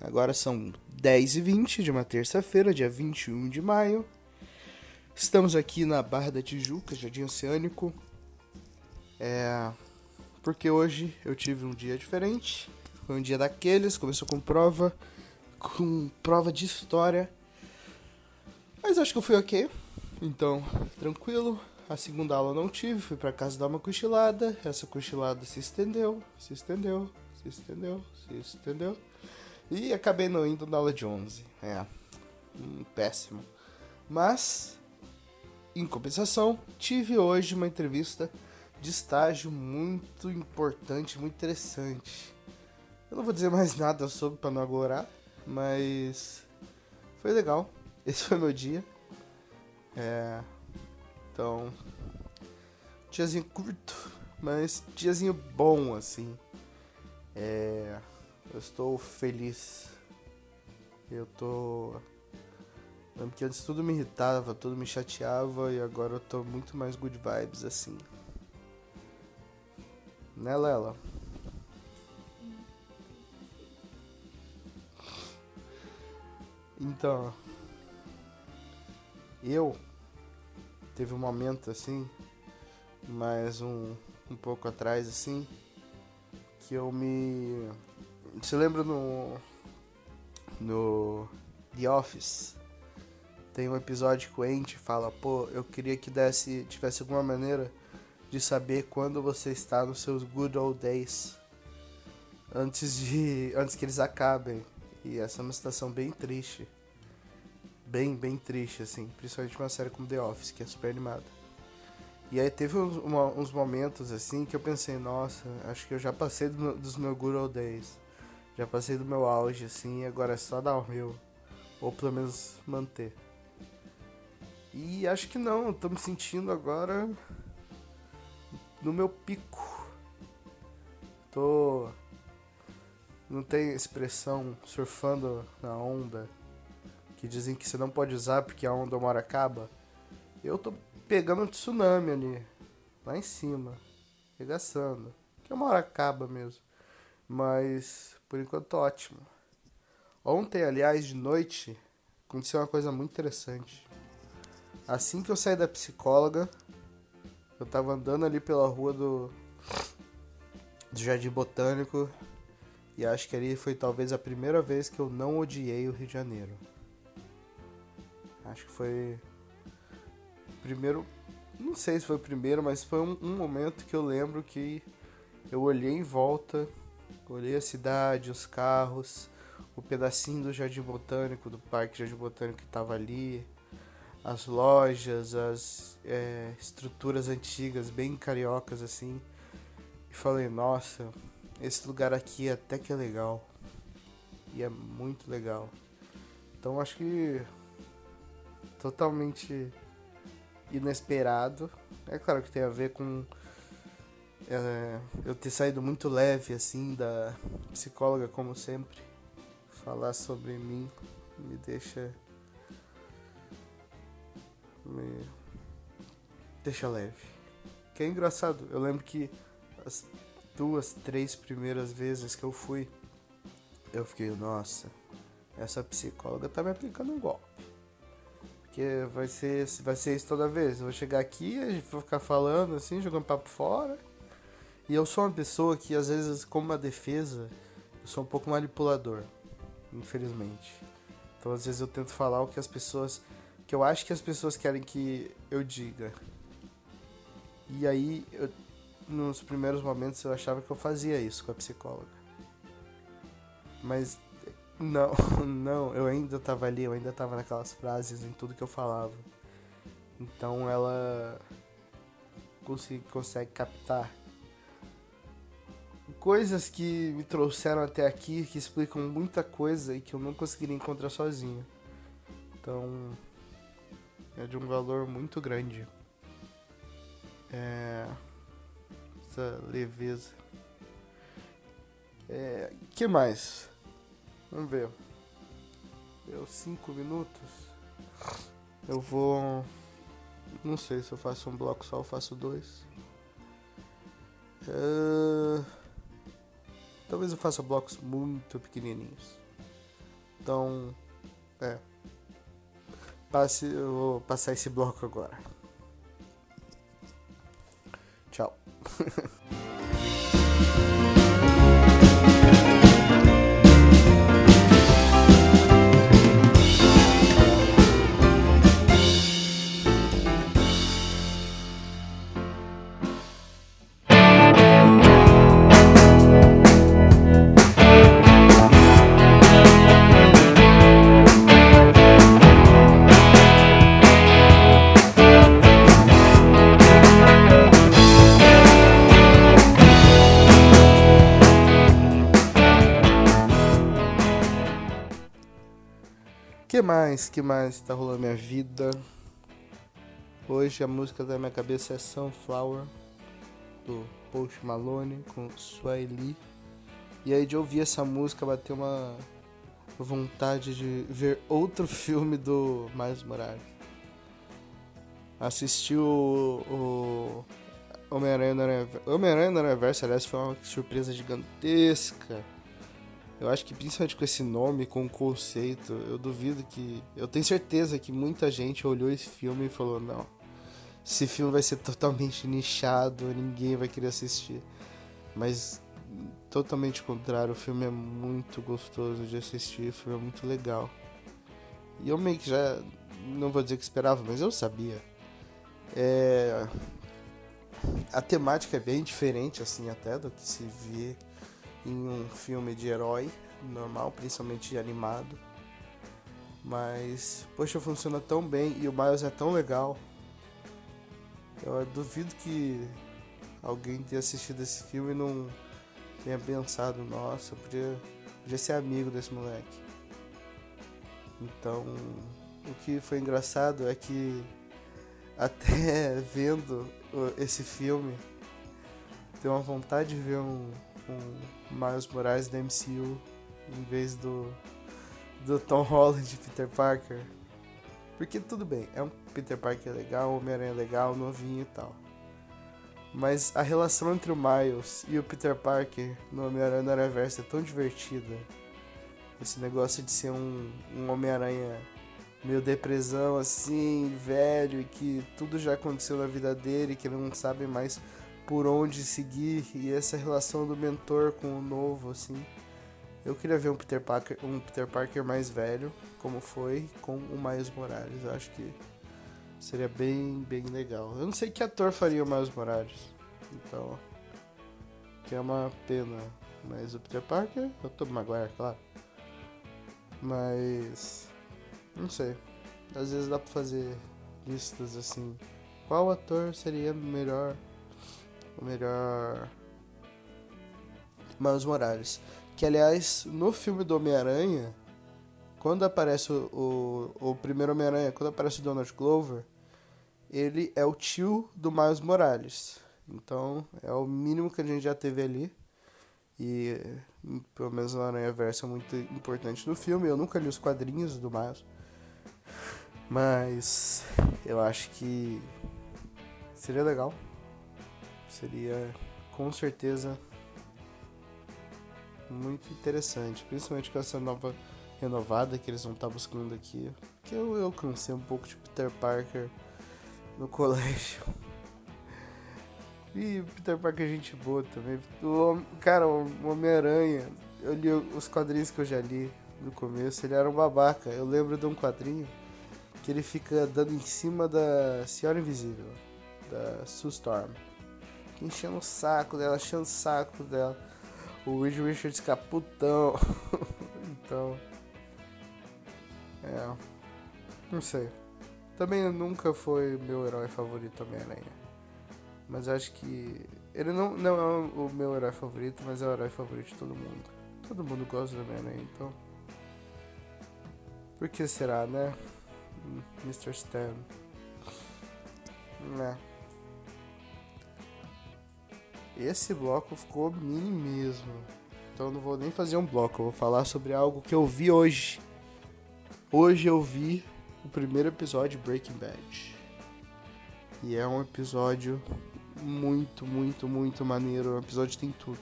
Agora são 10h20 de uma terça-feira, dia 21 de maio. Estamos aqui na Barra da Tijuca, Jardim Oceânico. É. Porque hoje eu tive um dia diferente. Foi um dia daqueles, começou com prova, com prova de história. Mas acho que eu fui ok. Então, tranquilo. A segunda aula não tive, fui para casa dar uma cochilada. Essa cochilada se estendeu, se estendeu, se estendeu, se estendeu. E acabei não indo na aula de 11. É, hum, péssimo. Mas, em compensação, tive hoje uma entrevista de estágio muito importante, muito interessante. Eu não vou dizer mais nada sobre para não agorar, mas foi legal. Esse foi meu dia. É, então, diazinho curto, mas diazinho bom assim. É, eu estou feliz. Eu tô. Lembro que antes tudo me irritava, tudo me chateava e agora eu tô muito mais good vibes assim. Né, Lela? Então, eu teve um momento assim, mais um, um pouco atrás assim, que eu me. Você lembra no. No The Office? Tem um episódio que o Andy fala, pô, eu queria que desse, tivesse alguma maneira de saber quando você está nos seus good old days antes de antes que eles acabem. E essa é uma situação bem triste. Bem, bem triste, assim. Principalmente uma série como The Office, que é super animada. E aí teve uns, uma, uns momentos, assim, que eu pensei, nossa, acho que eu já passei do, dos meus good old days. Já passei do meu auge, assim, agora é só dar o meu. Ou pelo menos manter. E acho que não, tô me sentindo agora no meu pico. Tô. Não tem expressão surfando na onda que dizem que você não pode usar porque a onda uma hora acaba. Eu tô pegando um tsunami ali, lá em cima, regaçando. Que uma hora acaba mesmo. Mas por enquanto ótimo. Ontem, aliás, de noite, aconteceu uma coisa muito interessante. Assim que eu saí da psicóloga, eu tava andando ali pela rua do, do Jardim Botânico e acho que ali foi talvez a primeira vez que eu não odiei o Rio de Janeiro. Acho que foi primeiro, não sei se foi o primeiro, mas foi um, um momento que eu lembro que eu olhei em volta, olhei a cidade, os carros, o pedacinho do Jardim Botânico, do Parque Jardim Botânico que tava ali, as lojas, as é, estruturas antigas, bem cariocas assim. E falei, nossa, esse lugar aqui até que é legal. E é muito legal. Então acho que totalmente inesperado. É claro que tem a ver com é, eu ter saído muito leve assim da psicóloga como sempre. Falar sobre mim me deixa me deixa leve. Que é engraçado. Eu lembro que as duas, três primeiras vezes que eu fui, eu fiquei, nossa, essa psicóloga tá me aplicando um golpe. Porque vai ser, vai ser isso toda vez. Eu vou chegar aqui, vai ficar falando assim, jogando papo fora. E eu sou uma pessoa que, às vezes, como uma defesa, eu sou um pouco manipulador. Infelizmente. Então, às vezes, eu tento falar o que as pessoas que eu acho que as pessoas querem que eu diga. E aí, eu, nos primeiros momentos, eu achava que eu fazia isso com a psicóloga. Mas não, não, eu ainda tava ali, eu ainda tava naquelas frases em tudo que eu falava. Então ela consegue, consegue captar coisas que me trouxeram até aqui, que explicam muita coisa e que eu não conseguiria encontrar sozinho. Então, é de um valor muito grande. É, essa leveza. É, que mais? Vamos ver. Deu cinco minutos. Eu vou. Não sei se eu faço um bloco só ou faço dois. É... Talvez eu faça blocos muito pequenininhos. Então, é. Passe, eu vou passar esse bloco agora. Tchau. mais? que mais tá rolando minha vida? Hoje a música da minha cabeça é Sunflower, do Post Malone com Swahili. E aí de ouvir essa música bateu uma vontade de ver outro filme do Miles Morales. Assisti o, o Homem-Aranha no Homem-Aranha no aliás, foi uma surpresa gigantesca eu acho que principalmente com esse nome, com o conceito, eu duvido que. Eu tenho certeza que muita gente olhou esse filme e falou: não, esse filme vai ser totalmente nichado, ninguém vai querer assistir. Mas totalmente contrário, o filme é muito gostoso de assistir, o filme é muito legal. E eu meio que já. Não vou dizer que esperava, mas eu sabia. É. A temática é bem diferente, assim, até do que se vê em um filme de herói normal, principalmente animado. Mas, poxa, funciona tão bem e o Miles é tão legal. Eu duvido que alguém tenha assistido esse filme e não tenha pensado, nossa, podia, podia ser amigo desse moleque. Então, o que foi engraçado é que até vendo esse filme, tem uma vontade de ver um, com Miles Morales da MCU em vez do, do Tom Holland Peter Parker. Porque tudo bem, é um Peter Parker legal, Homem-Aranha legal, novinho e tal. Mas a relação entre o Miles e o Peter Parker no Homem-Aranha no Reverso é tão divertida. Esse negócio de ser um, um Homem-Aranha meio depressão assim, velho, e que tudo já aconteceu na vida dele, que ele não sabe mais por onde seguir e essa relação do mentor com o novo, assim. Eu queria ver um Peter Parker, um Peter Parker mais velho, como foi com o Miles Morales. Eu acho que seria bem, bem legal. Eu não sei que ator faria o Miles Morales, então que é uma pena. Mas o Peter Parker, o Tobey Maguire, claro. Mas não sei. Às vezes dá pra fazer listas assim. Qual ator seria melhor melhor Miles Morales. Que aliás, no filme do Homem-Aranha, quando aparece o, o, o primeiro Homem-Aranha, quando aparece o Donald Glover, ele é o tio do Miles Morales. Então é o mínimo que a gente já teve ali. E pelo menos o Aranha Verso é muito importante no filme. Eu nunca li os quadrinhos do Miles. Mas eu acho que seria legal seria com certeza muito interessante, principalmente com essa nova renovada que eles vão estar tá buscando aqui. Que eu, eu cansei um pouco de Peter Parker no colégio. E Peter Parker é gente boa também. O, cara, o Homem-Aranha, eu li os quadrinhos que eu já li no começo, ele era um babaca. Eu lembro de um quadrinho que ele fica dando em cima da Senhora Invisível, da Sue Storm enchendo o saco dela, enchendo o saco dela. O Reed Richards caputão. então. É. Não sei. Também nunca foi meu herói favorito Homem-Aranha. Mas acho que. Ele não, não é o meu herói favorito, mas é o herói favorito de todo mundo. Todo mundo gosta do Homem-Aranha, então. Por que será, né? Mr. Stan. Né. Esse bloco ficou mini mesmo. Então não vou nem fazer um bloco, eu vou falar sobre algo que eu vi hoje. Hoje eu vi o primeiro episódio de Breaking Bad. E é um episódio muito, muito, muito maneiro. O episódio tem tudo.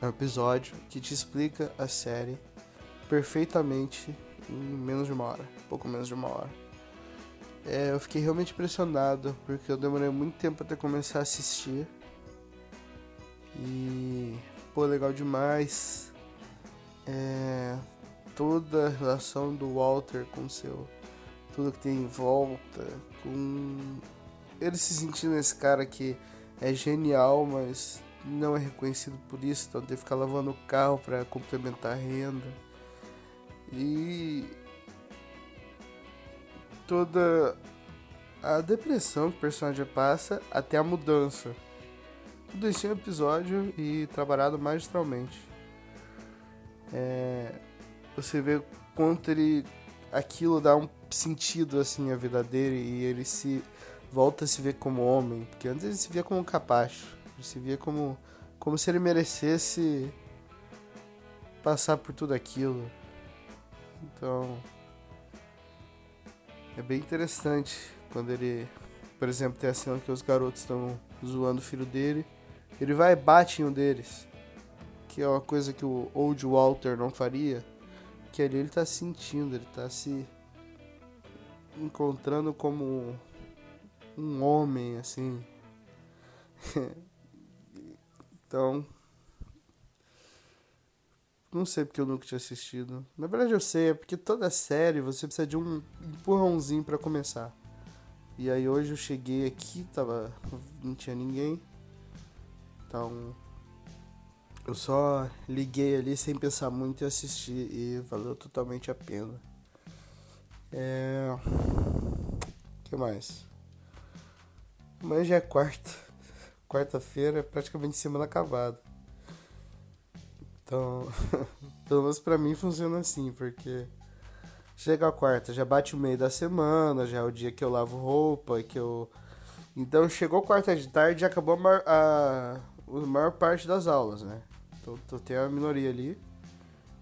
É um episódio que te explica a série perfeitamente em menos de uma hora, pouco menos de uma hora. É, eu fiquei realmente impressionado porque eu demorei muito tempo até começar a assistir. E pô, legal demais. É, toda a relação do Walter com seu tudo que tem em volta, com ele se sentindo esse cara que é genial, mas não é reconhecido por isso, então tem que ficar lavando o carro para complementar a renda. E toda a depressão que o personagem passa até a mudança. Tudo isso em um episódio e trabalhado magistralmente. É, você vê quanto ele aquilo dá um sentido assim à vida dele e ele se volta a se ver como homem, porque antes ele se via como um capacho, ele se via como como se ele merecesse passar por tudo aquilo. Então, é bem interessante quando ele, por exemplo, tem a cena que os garotos estão zoando o filho dele, ele vai e bate em um deles, que é uma coisa que o Old Walter não faria, que ali ele tá sentindo, ele tá se encontrando como um homem, assim. então. Não sei porque eu nunca tinha assistido. Na verdade eu sei, é porque toda série você precisa de um empurrãozinho para começar. E aí hoje eu cheguei aqui, tava. não tinha ninguém. Então. Eu só liguei ali sem pensar muito e assisti e valeu totalmente a pena. É. Que mais? Amanhã já é quarta. Quarta-feira é praticamente semana acabada. Então, pelo menos pra mim funciona assim, porque chega a quarta, já bate o meio da semana, já é o dia que eu lavo roupa, que eu. Então chegou quarta de tarde já acabou a maior, a, a maior parte das aulas, né? Então tem a minoria ali.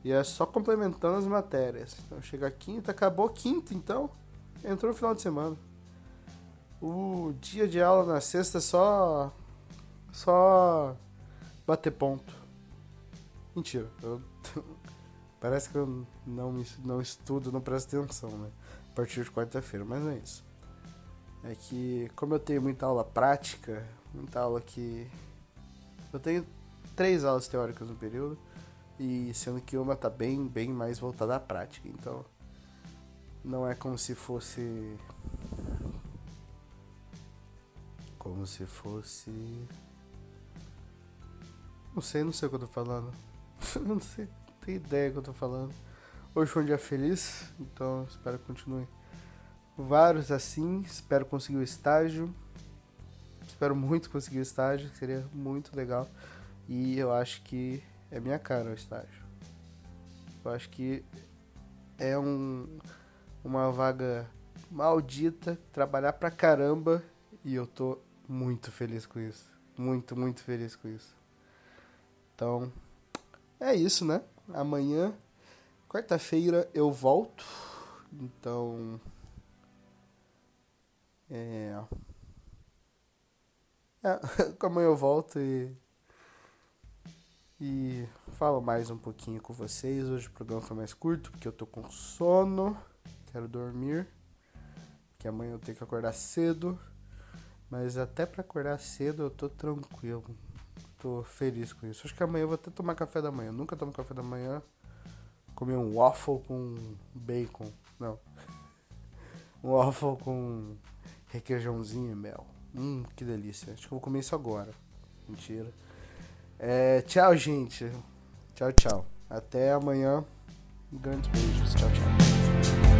E é só complementando as matérias. Então chega a quinta, acabou quinta, então entrou no final de semana. O dia de aula na sexta é só. só. bater ponto. Mentira, eu, parece que eu não, não estudo, não presto atenção, né? A partir de quarta-feira, mas não é isso. É que, como eu tenho muita aula prática, muita aula que. Eu tenho três aulas teóricas no período e sendo que uma tá bem, bem mais voltada à prática. Então, não é como se fosse. Como se fosse. Não sei, não sei o que eu tô falando. não sei, não tenho ideia do que eu tô falando. Hoje foi um dia feliz, então espero que continue. Vários assim, espero conseguir o estágio. Espero muito conseguir o estágio, seria muito legal. E eu acho que é minha cara o estágio. Eu acho que é um, uma vaga maldita, trabalhar pra caramba e eu tô muito feliz com isso. Muito, muito feliz com isso. Então, é isso, né? Amanhã, quarta-feira, eu volto. Então. É. é amanhã eu volto e e falo mais um pouquinho com vocês. Hoje o programa foi mais curto porque eu tô com sono, quero dormir, que amanhã eu tenho que acordar cedo. Mas até para acordar cedo eu tô tranquilo. Tô feliz com isso. Acho que amanhã eu vou até tomar café da manhã. Eu nunca tomo café da manhã. Comer um waffle com bacon. Não. Um waffle com requeijãozinho e mel. Hum, que delícia. Acho que eu vou comer isso agora. Mentira. É, tchau, gente. Tchau, tchau. Até amanhã. Grandes beijos. Tchau, tchau.